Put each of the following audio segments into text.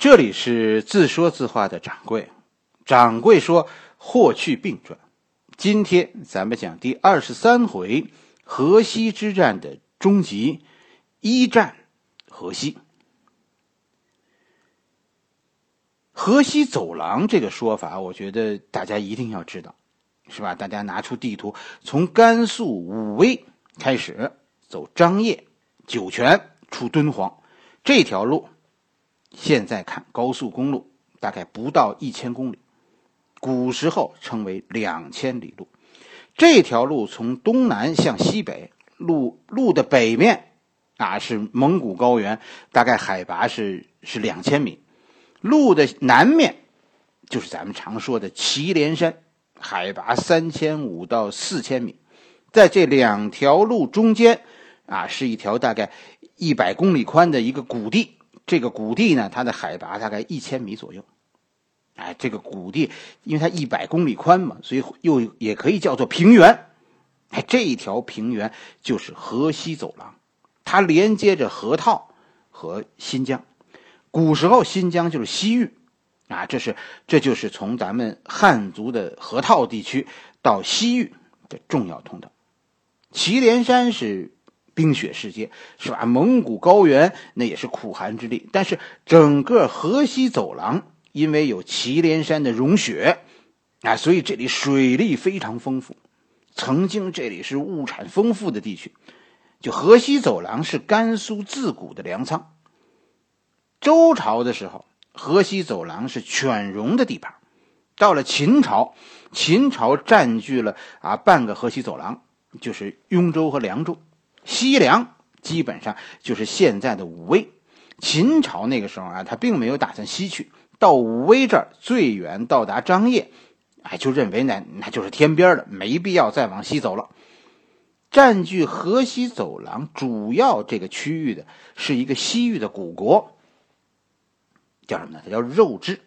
这里是自说自话的掌柜，掌柜说霍去病传。今天咱们讲第二十三回河西之战的终极一战，河西。河西走廊这个说法，我觉得大家一定要知道，是吧？大家拿出地图，从甘肃武威开始走张掖、酒泉出敦煌这条路。现在看高速公路大概不到一千公里，古时候称为两千里路。这条路从东南向西北，路路的北面啊是蒙古高原，大概海拔是是两千米；路的南面就是咱们常说的祁连山，海拔三千五到四千米。在这两条路中间啊，是一条大概一百公里宽的一个谷地。这个谷地呢，它的海拔大概一千米左右，哎，这个谷地因为它一百公里宽嘛，所以又也可以叫做平原。哎，这一条平原就是河西走廊，它连接着河套和新疆。古时候新疆就是西域，啊，这是这就是从咱们汉族的河套地区到西域的重要通道。祁连山是。冰雪世界是吧？蒙古高原那也是苦寒之地，但是整个河西走廊因为有祁连山的融雪，啊，所以这里水利非常丰富。曾经这里是物产丰富的地区，就河西走廊是甘肃自古的粮仓。周朝的时候，河西走廊是犬戎的地盘。到了秦朝，秦朝占据了啊半个河西走廊，就是雍州和凉州。西凉基本上就是现在的武威。秦朝那个时候啊，他并没有打算西去，到武威这儿最远到达张掖，哎，就认为那那就是天边了，没必要再往西走了。占据河西走廊主要这个区域的是一个西域的古国，叫什么呢？它叫肉支。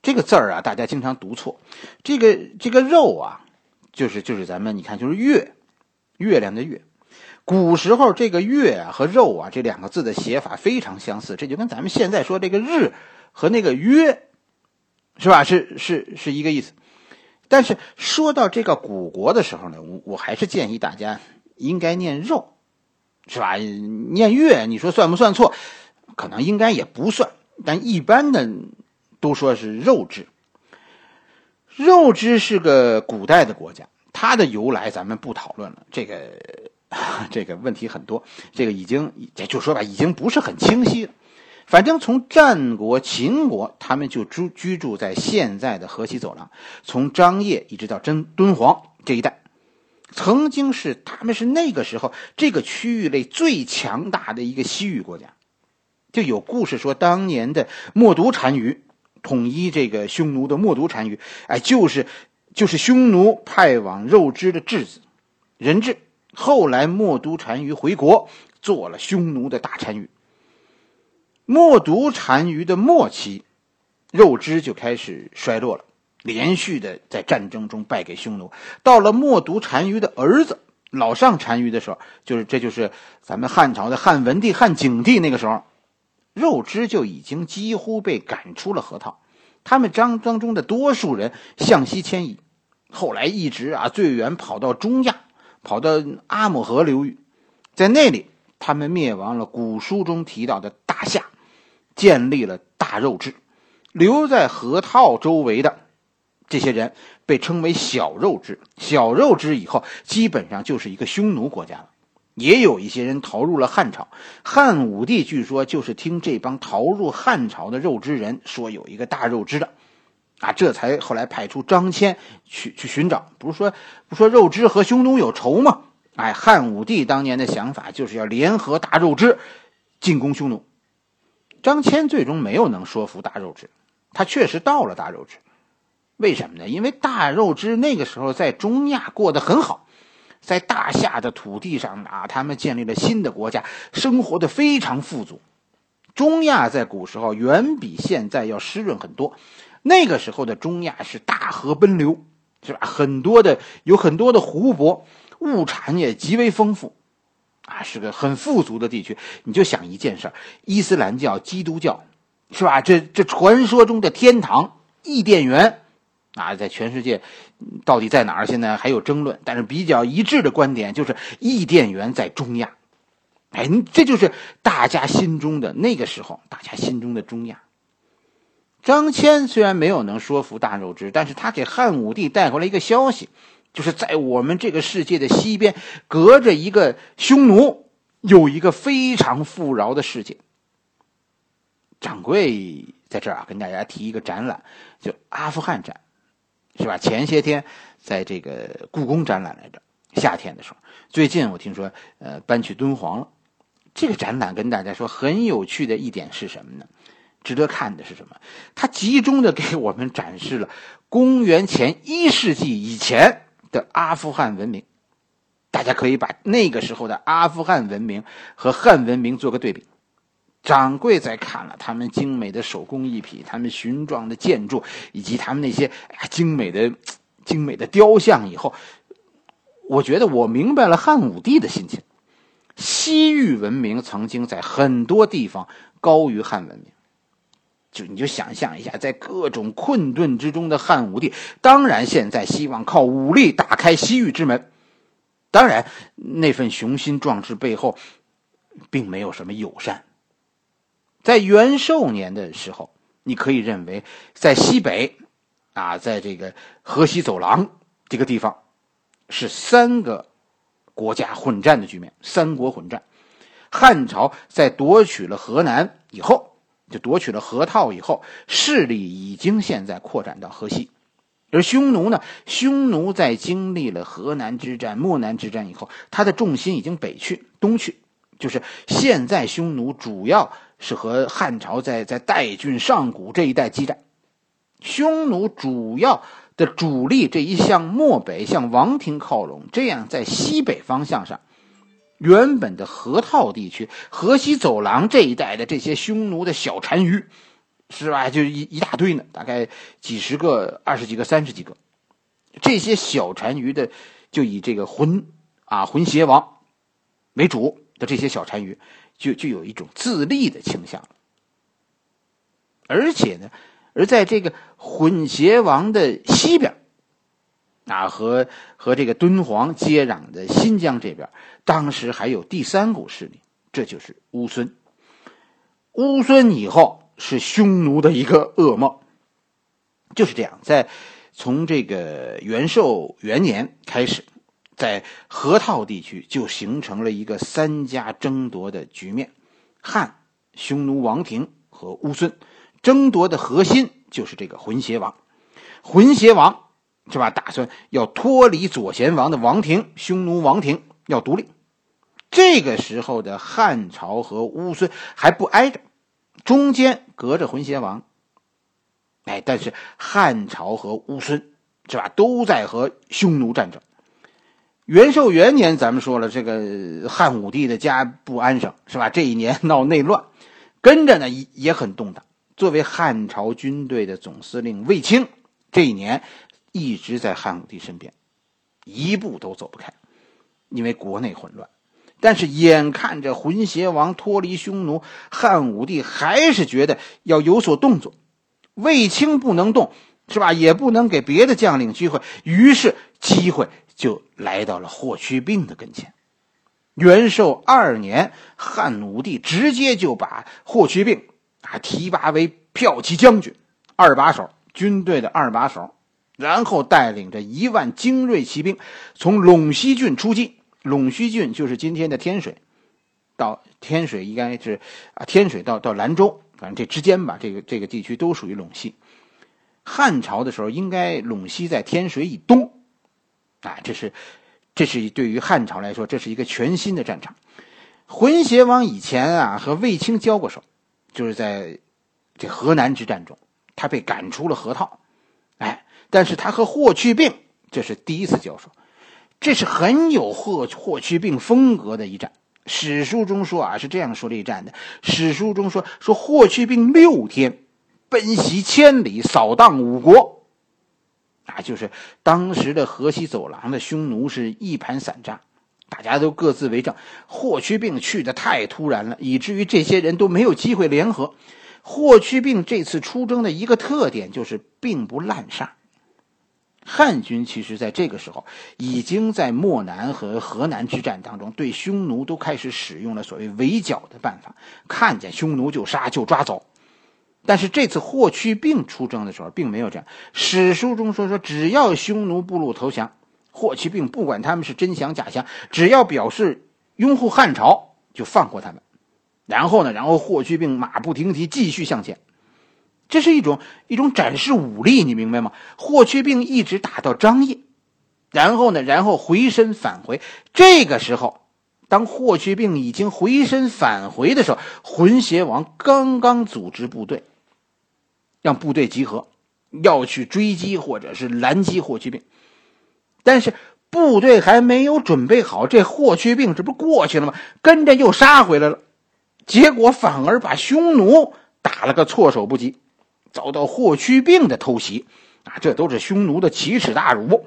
这个字儿啊，大家经常读错。这个这个肉啊，就是就是咱们你看，就是月，月亮的月。古时候，这个“月”啊和“肉”啊这两个字的写法非常相似，这就跟咱们现在说这个“日”和那个“约”，是吧？是是是一个意思。但是说到这个古国的时候呢，我我还是建议大家应该念“肉”，是吧？念“月”，你说算不算错？可能应该也不算，但一般的都说是“肉之”。肉之是个古代的国家，它的由来咱们不讨论了。这个。这个问题很多，这个已经也就说吧，已经不是很清晰了。反正从战国、秦国，他们就住居住在现在的河西走廊，从张掖一直到真敦煌这一带，曾经是他们是那个时候这个区域内最强大的一个西域国家。就有故事说，当年的冒顿单于统一这个匈奴的冒顿单于，哎，就是就是匈奴派往肉支的质子，人质。后来，冒顿单于回国，做了匈奴的大单于。冒顿单于的末期，肉汁就开始衰落了，连续的在战争中败给匈奴。到了冒顿单于的儿子老上单于的时候，就是这就是咱们汉朝的汉文帝、汉景帝那个时候，肉汁就已经几乎被赶出了河套。他们张当中的多数人向西迁移，后来一直啊最远跑到中亚。跑到阿姆河流域，在那里，他们灭亡了古书中提到的大夏，建立了大肉支。留在河套周围的这些人被称为小肉支。小肉支以后，基本上就是一个匈奴国家了。也有一些人逃入了汉朝。汉武帝据说就是听这帮逃入汉朝的肉支人说有一个大肉支的。啊，这才后来派出张骞去去寻找，不是说不说肉芝和匈奴有仇吗？哎，汉武帝当年的想法就是要联合大肉支进攻匈奴。张骞最终没有能说服大肉支，他确实到了大肉支，为什么呢？因为大肉支那个时候在中亚过得很好，在大夏的土地上啊，他们建立了新的国家，生活的非常富足。中亚在古时候远比现在要湿润很多。那个时候的中亚是大河奔流，是吧？很多的有很多的湖泊，物产也极为丰富，啊，是个很富足的地区。你就想一件事：伊斯兰教、基督教，是吧？这这传说中的天堂伊甸园，啊，在全世界到底在哪儿？现在还有争论，但是比较一致的观点就是伊甸园在中亚。哎，这就是大家心中的那个时候，大家心中的中亚。张骞虽然没有能说服大肉之，但是他给汉武帝带回来一个消息，就是在我们这个世界的西边，隔着一个匈奴，有一个非常富饶的世界。掌柜在这儿啊，跟大家提一个展览，就阿富汗展，是吧？前些天在这个故宫展览来着，夏天的时候。最近我听说，呃，搬去敦煌了。这个展览跟大家说很有趣的一点是什么呢？值得看的是什么？它集中的给我们展示了公元前一世纪以前的阿富汗文明。大家可以把那个时候的阿富汗文明和汉文明做个对比。掌柜在看了他们精美的手工艺品、他们雄壮的建筑以及他们那些精美的、精美的雕像以后，我觉得我明白了汉武帝的心情。西域文明曾经在很多地方高于汉文明，就你就想象一下，在各种困顿之中的汉武帝，当然现在希望靠武力打开西域之门。当然，那份雄心壮志背后，并没有什么友善。在元寿年的时候，你可以认为，在西北，啊，在这个河西走廊这个地方，是三个。国家混战的局面，三国混战。汉朝在夺取了河南以后，就夺取了河套以后，势力已经现在扩展到河西。而匈奴呢，匈奴在经历了河南之战、漠南之战以后，他的重心已经北去、东去，就是现在匈奴主要是和汉朝在在代郡、上古这一带激战。匈奴主要。的主力这一向漠北向王庭靠拢，这样在西北方向上，原本的河套地区、河西走廊这一带的这些匈奴的小单于，是吧？就一一大堆呢，大概几十个、二十几个、三十几个，这些小单于的，就以这个浑啊浑邪王为主的这些小单于，就就有一种自立的倾向，而且呢。而在这个混邪王的西边，啊，和和这个敦煌接壤的新疆这边，当时还有第三股势力，这就是乌孙。乌孙以后是匈奴的一个噩梦，就是这样。在从这个元寿元年开始，在河套地区就形成了一个三家争夺的局面：汉、匈奴王庭和乌孙。争夺的核心就是这个浑邪王，浑邪王是吧？打算要脱离左贤王的王庭，匈奴王庭要独立。这个时候的汉朝和乌孙还不挨着，中间隔着浑邪王。哎，但是汉朝和乌孙是吧，都在和匈奴战争。元寿元年，咱们说了，这个汉武帝的家不安生是吧？这一年闹内乱，跟着呢也很动荡。作为汉朝军队的总司令卫青，这一年一直在汉武帝身边，一步都走不开，因为国内混乱。但是眼看着浑邪王脱离匈奴，汉武帝还是觉得要有所动作。卫青不能动，是吧？也不能给别的将领机会，于是机会就来到了霍去病的跟前。元寿二年，汉武帝直接就把霍去病。啊，提拔为骠骑将军，二把手，军队的二把手，然后带领着一万精锐骑兵，从陇西郡出击。陇西郡就是今天的天水，到天水应该是啊，天水到到兰州，反正这之间吧，这个这个地区都属于陇西。汉朝的时候，应该陇西在天水以东，啊，这是这是对于汉朝来说，这是一个全新的战场。浑邪王以前啊和卫青交过手。就是在这河南之战中，他被赶出了河套，哎，但是他和霍去病这是第一次交手，这是很有霍霍去病风格的一战。史书中说啊，是这样说这一战的。史书中说说霍去病六天奔袭千里，扫荡五国，啊，就是当时的河西走廊的匈奴是一盘散沙。大家都各自为政，霍去病去的太突然了，以至于这些人都没有机会联合。霍去病这次出征的一个特点就是并不滥杀。汉军其实在这个时候已经在漠南和河南之战当中，对匈奴都开始使用了所谓围剿的办法，看见匈奴就杀就抓走。但是这次霍去病出征的时候，并没有这样。史书中说说，只要匈奴部落投降，霍去病不管他们是真降假降，只要表示拥护汉朝，就放过他们。然后呢，然后霍去病马不停蹄继续向前。这是一种一种展示武力，你明白吗？霍去病一直打到张掖，然后呢，然后回身返回。这个时候，当霍去病已经回身返回的时候，浑邪王刚刚组织部队，让部队集合，要去追击或者是拦击霍去病。但是部队还没有准备好，这霍去病这不过去了吗？跟着又杀回来了，结果反而把匈奴打了个措手不及。遭到霍去病的偷袭，啊，这都是匈奴的奇耻大辱。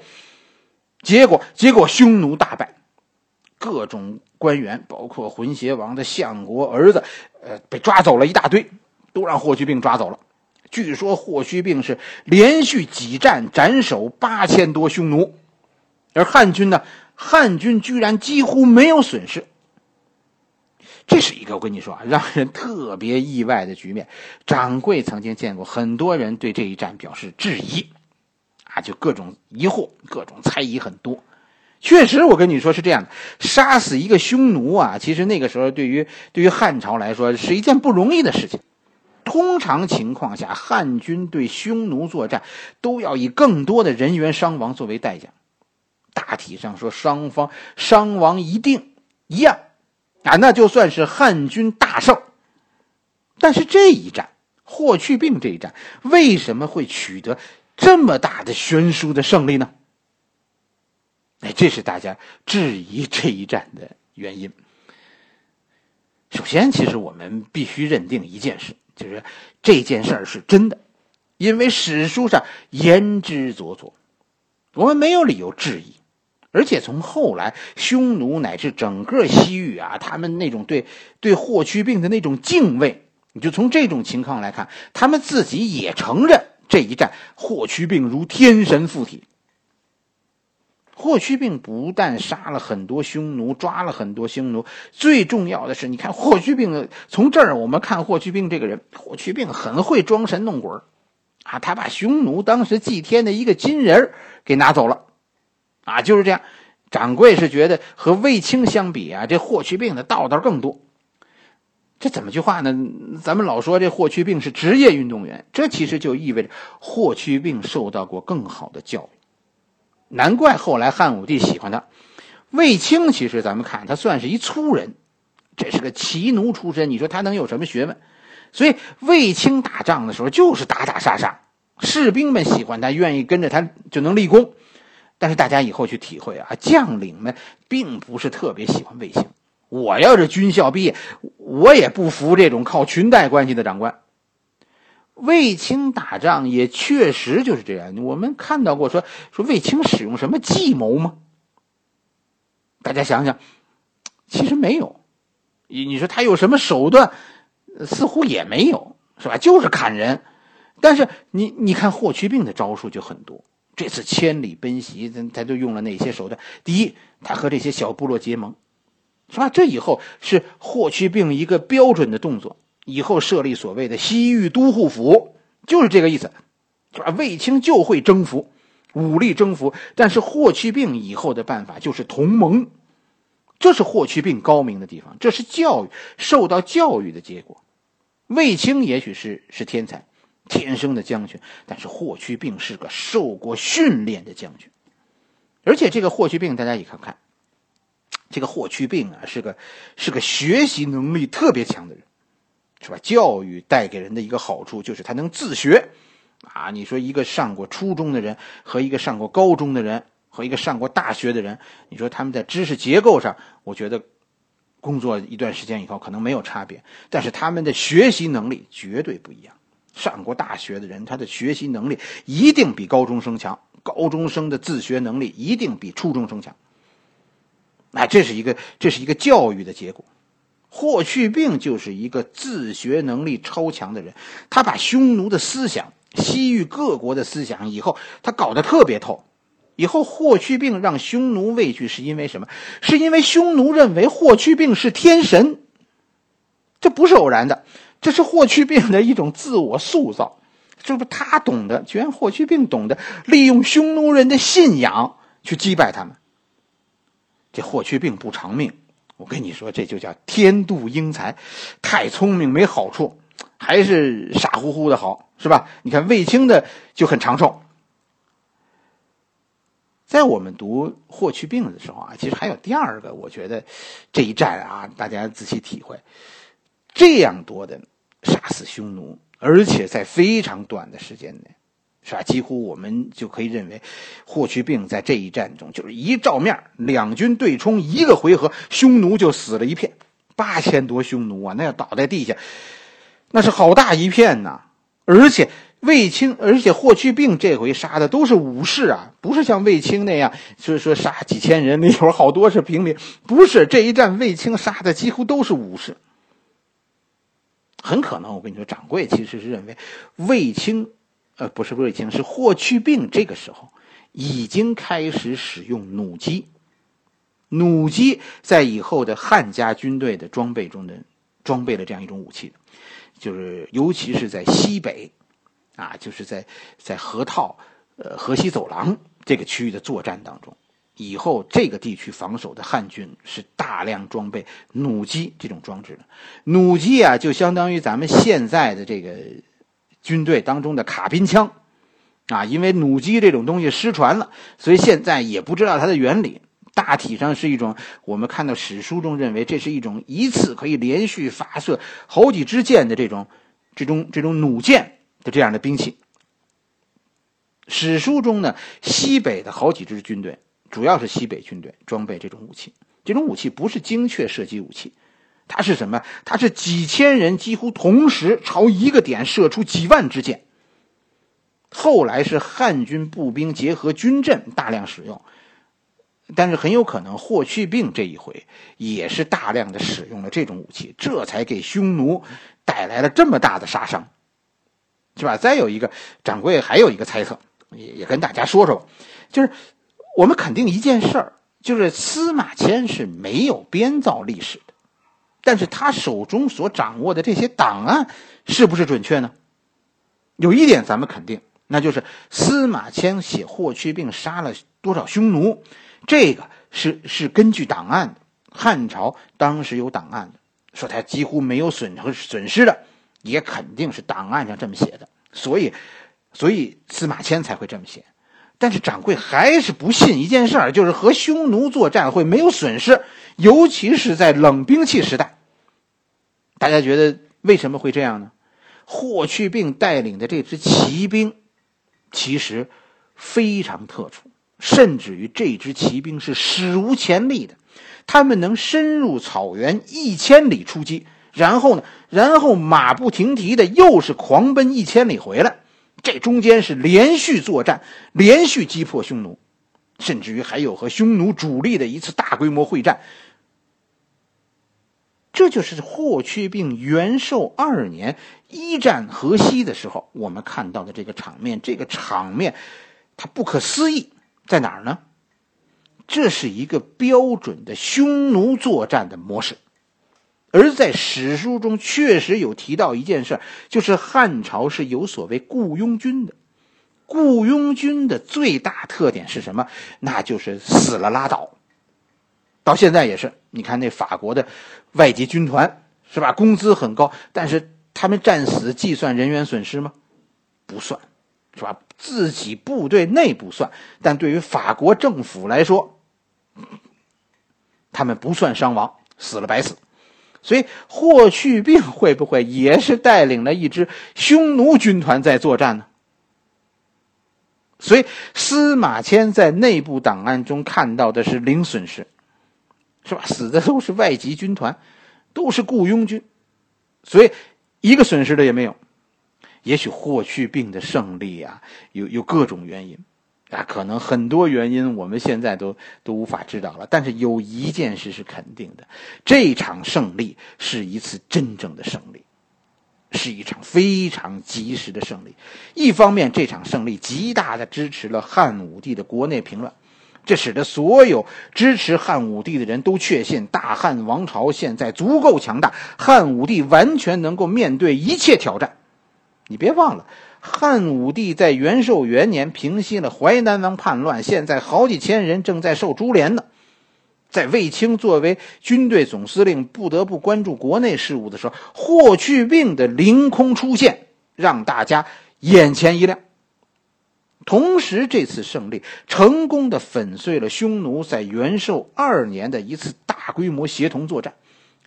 结果，结果匈奴大败，各种官员，包括浑邪王的相国儿子，呃，被抓走了一大堆，都让霍去病抓走了。据说霍去病是连续几战斩首八千多匈奴，而汉军呢，汉军居然几乎没有损失。这是一个我跟你说啊，让人特别意外的局面。掌柜曾经见过很多人对这一战表示质疑，啊，就各种疑惑、各种猜疑很多。确实，我跟你说是这样的：杀死一个匈奴啊，其实那个时候对于对于汉朝来说是一件不容易的事情。通常情况下，汉军对匈奴作战都要以更多的人员伤亡作为代价。大体上说，双方伤亡一定一样。啊，那就算是汉军大胜。但是这一战，霍去病这一战，为什么会取得这么大的悬殊的胜利呢？哎，这是大家质疑这一战的原因。首先，其实我们必须认定一件事，就是这件事儿是真的，因为史书上言之凿凿，我们没有理由质疑。而且从后来，匈奴乃至整个西域啊，他们那种对对霍去病的那种敬畏，你就从这种情况来看，他们自己也承认这一战霍去病如天神附体。霍去病不但杀了很多匈奴，抓了很多匈奴，最重要的是，你看霍去病从这儿我们看霍去病这个人，霍去病很会装神弄鬼啊，他把匈奴当时祭天的一个金人给拿走了。啊，就是这样。掌柜是觉得和卫青相比啊，这霍去病的道道更多。这怎么句话呢？咱们老说这霍去病是职业运动员，这其实就意味着霍去病受到过更好的教育。难怪后来汉武帝喜欢他。卫青其实咱们看他算是一粗人，这是个骑奴出身，你说他能有什么学问？所以卫青打仗的时候就是打打杀杀，士兵们喜欢他，愿意跟着他就能立功。但是大家以后去体会啊，将领们并不是特别喜欢卫青。我要是军校毕业，我也不服这种靠裙带关系的长官。卫青打仗也确实就是这样。我们看到过说说卫青使用什么计谋吗？大家想想，其实没有。你你说他有什么手段？似乎也没有，是吧？就是砍人。但是你你看霍去病的招数就很多。这次千里奔袭，他他就用了哪些手段？第一，他和这些小部落结盟，是吧？这以后是霍去病一个标准的动作。以后设立所谓的西域都护府，就是这个意思，是吧？卫青就会征服，武力征服。但是霍去病以后的办法就是同盟，这是霍去病高明的地方，这是教育受到教育的结果。卫青也许是是天才。天生的将军，但是霍去病是个受过训练的将军，而且这个霍去病，大家也看看，这个霍去病啊，是个是个学习能力特别强的人，是吧？教育带给人的一个好处就是他能自学，啊，你说一个上过初中的人和一个上过高中的人和一个上过大学的人，你说他们在知识结构上，我觉得工作一段时间以后可能没有差别，但是他们的学习能力绝对不一样。上过大学的人，他的学习能力一定比高中生强。高中生的自学能力一定比初中生强。哎，这是一个，这是一个教育的结果。霍去病就是一个自学能力超强的人，他把匈奴的思想、西域各国的思想，以后他搞得特别透。以后霍去病让匈奴畏惧，是因为什么？是因为匈奴认为霍去病是天神。这不是偶然的，这是霍去病的一种自我塑造。这不他懂得，居然霍去病懂得利用匈奴人的信仰去击败他们。这霍去病不偿命。我跟你说，这就叫天妒英才，太聪明没好处，还是傻乎乎的好，是吧？你看卫青的就很长寿。在我们读霍去病的时候啊，其实还有第二个，我觉得这一战啊，大家仔细体会，这样多的杀死匈奴，而且在非常短的时间内。是吧？几乎我们就可以认为，霍去病在这一战中就是一照面，两军对冲一个回合，匈奴就死了一片，八千多匈奴啊，那要倒在地下，那是好大一片呐！而且卫青，而且霍去病这回杀的都是武士啊，不是像卫青那样，就是说杀几千人，那会儿好多是平民，不是这一战卫青杀的几乎都是武士。很可能，我跟你说，掌柜其实是认为卫青。呃，不是卫青，是霍去病。这个时候已经开始使用弩机，弩机在以后的汉家军队的装备中的装备了这样一种武器，就是尤其是在西北，啊，就是在在河套、呃河西走廊这个区域的作战当中，以后这个地区防守的汉军是大量装备弩机这种装置的。弩机啊，就相当于咱们现在的这个。军队当中的卡宾枪，啊，因为弩机这种东西失传了，所以现在也不知道它的原理。大体上是一种我们看到史书中认为这是一种一次可以连续发射好几支箭的这种、这种、这种弩箭的这样的兵器。史书中呢，西北的好几支军队，主要是西北军队装备这种武器。这种武器不是精确射击武器。它是什么？它是几千人几乎同时朝一个点射出几万支箭。后来是汉军步兵结合军阵大量使用，但是很有可能霍去病这一回也是大量的使用了这种武器，这才给匈奴带来了这么大的杀伤，是吧？再有一个掌柜还有一个猜测，也也跟大家说说吧，就是我们肯定一件事儿，就是司马迁是没有编造历史的。但是他手中所掌握的这些档案是不是准确呢？有一点咱们肯定，那就是司马迁写霍去病杀了多少匈奴，这个是是根据档案的。汉朝当时有档案的，说他几乎没有损和损失的，也肯定是档案上这么写的。所以，所以司马迁才会这么写。但是掌柜还是不信一件事儿，就是和匈奴作战会没有损失。尤其是在冷兵器时代，大家觉得为什么会这样呢？霍去病带领的这支骑兵，其实非常特殊，甚至于这支骑兵是史无前例的。他们能深入草原一千里出击，然后呢，然后马不停蹄的又是狂奔一千里回来，这中间是连续作战，连续击破匈奴。甚至于还有和匈奴主力的一次大规模会战，这就是霍去病元寿二年一战河西的时候，我们看到的这个场面。这个场面，它不可思议在哪儿呢？这是一个标准的匈奴作战的模式，而在史书中确实有提到一件事，就是汉朝是有所谓雇佣军的。雇佣军的最大特点是什么？那就是死了拉倒。到现在也是，你看那法国的外籍军团是吧？工资很高，但是他们战死计算人员损失吗？不算，是吧？自己部队内部算，但对于法国政府来说，他们不算伤亡，死了白死。所以霍去病会不会也是带领了一支匈奴军团在作战呢？所以，司马迁在内部档案中看到的是零损失，是吧？死的都是外籍军团，都是雇佣军，所以一个损失的也没有。也许霍去病的胜利啊，有有各种原因，啊，可能很多原因我们现在都都无法知道了。但是有一件事是肯定的，这场胜利是一次真正的胜利，是一场非常及时的胜利。一方面，这场胜利极大的支持了汉武帝的国内平乱，这使得所有支持汉武帝的人都确信大汉王朝现在足够强大，汉武帝完全能够面对一切挑战。你别忘了。汉武帝在元寿元年平息了淮南王叛乱，现在好几千人正在受株连呢。在卫青作为军队总司令不得不关注国内事务的时候，霍去病的凌空出现让大家眼前一亮。同时，这次胜利成功的粉碎了匈奴在元寿二年的一次大规模协同作战。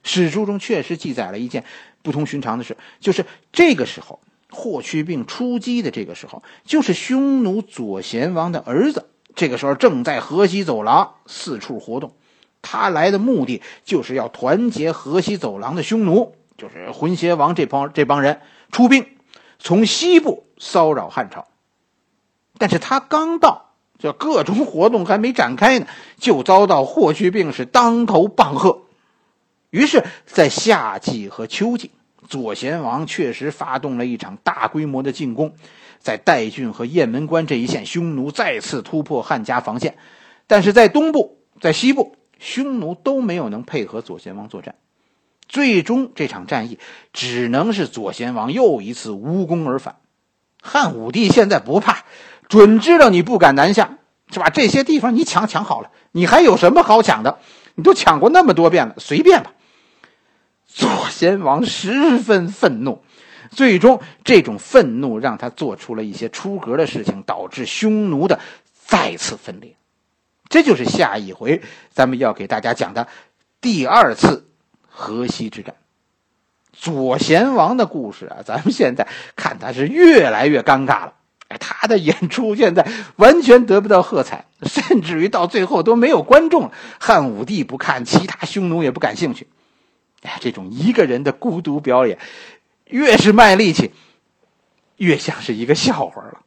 史书中确实记载了一件不同寻常的事，就是这个时候。霍去病出击的这个时候，就是匈奴左贤王的儿子。这个时候正在河西走廊四处活动，他来的目的就是要团结河西走廊的匈奴，就是浑邪王这帮这帮人出兵，从西部骚扰汉朝。但是他刚到，这各种活动还没展开呢，就遭到霍去病是当头棒喝。于是，在夏季和秋季。左贤王确实发动了一场大规模的进攻，在代郡和雁门关这一线，匈奴再次突破汉家防线，但是在东部、在西部，匈奴都没有能配合左贤王作战，最终这场战役只能是左贤王又一次无功而返。汉武帝现在不怕，准知道你不敢南下，是吧？这些地方你抢抢好了，你还有什么好抢的？你都抢过那么多遍了，随便吧。贤王十分愤怒，最终这种愤怒让他做出了一些出格的事情，导致匈奴的再次分裂。这就是下一回咱们要给大家讲的第二次河西之战。左贤王的故事啊，咱们现在看他是越来越尴尬了。他的演出现在完全得不到喝彩，甚至于到最后都没有观众了。汉武帝不看，其他匈奴也不感兴趣。哎，这种一个人的孤独表演，越是卖力气，越像是一个笑话了。